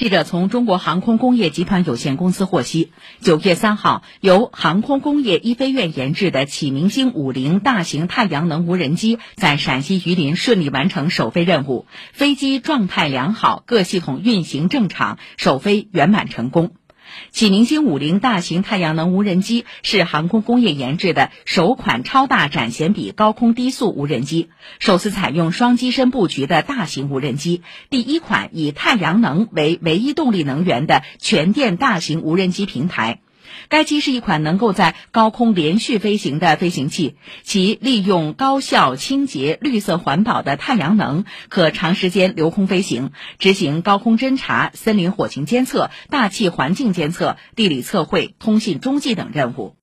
记者从中国航空工业集团有限公司获悉，九月三号，由航空工业一飞院研制的启明星五零大型太阳能无人机在陕西榆林顺利完成首飞任务，飞机状态良好，各系统运行正常，首飞圆满成功。启明星五零大型太阳能无人机是航空工业研制的首款超大展弦比高空低速无人机，首次采用双机身布局的大型无人机，第一款以太阳能为唯一动力能源的全电大型无人机平台。该机是一款能够在高空连续飞行的飞行器，其利用高效、清洁、绿色环保的太阳能，可长时间留空飞行，执行高空侦察、森林火情监测、大气环境监测、地理测绘、通信中继等任务。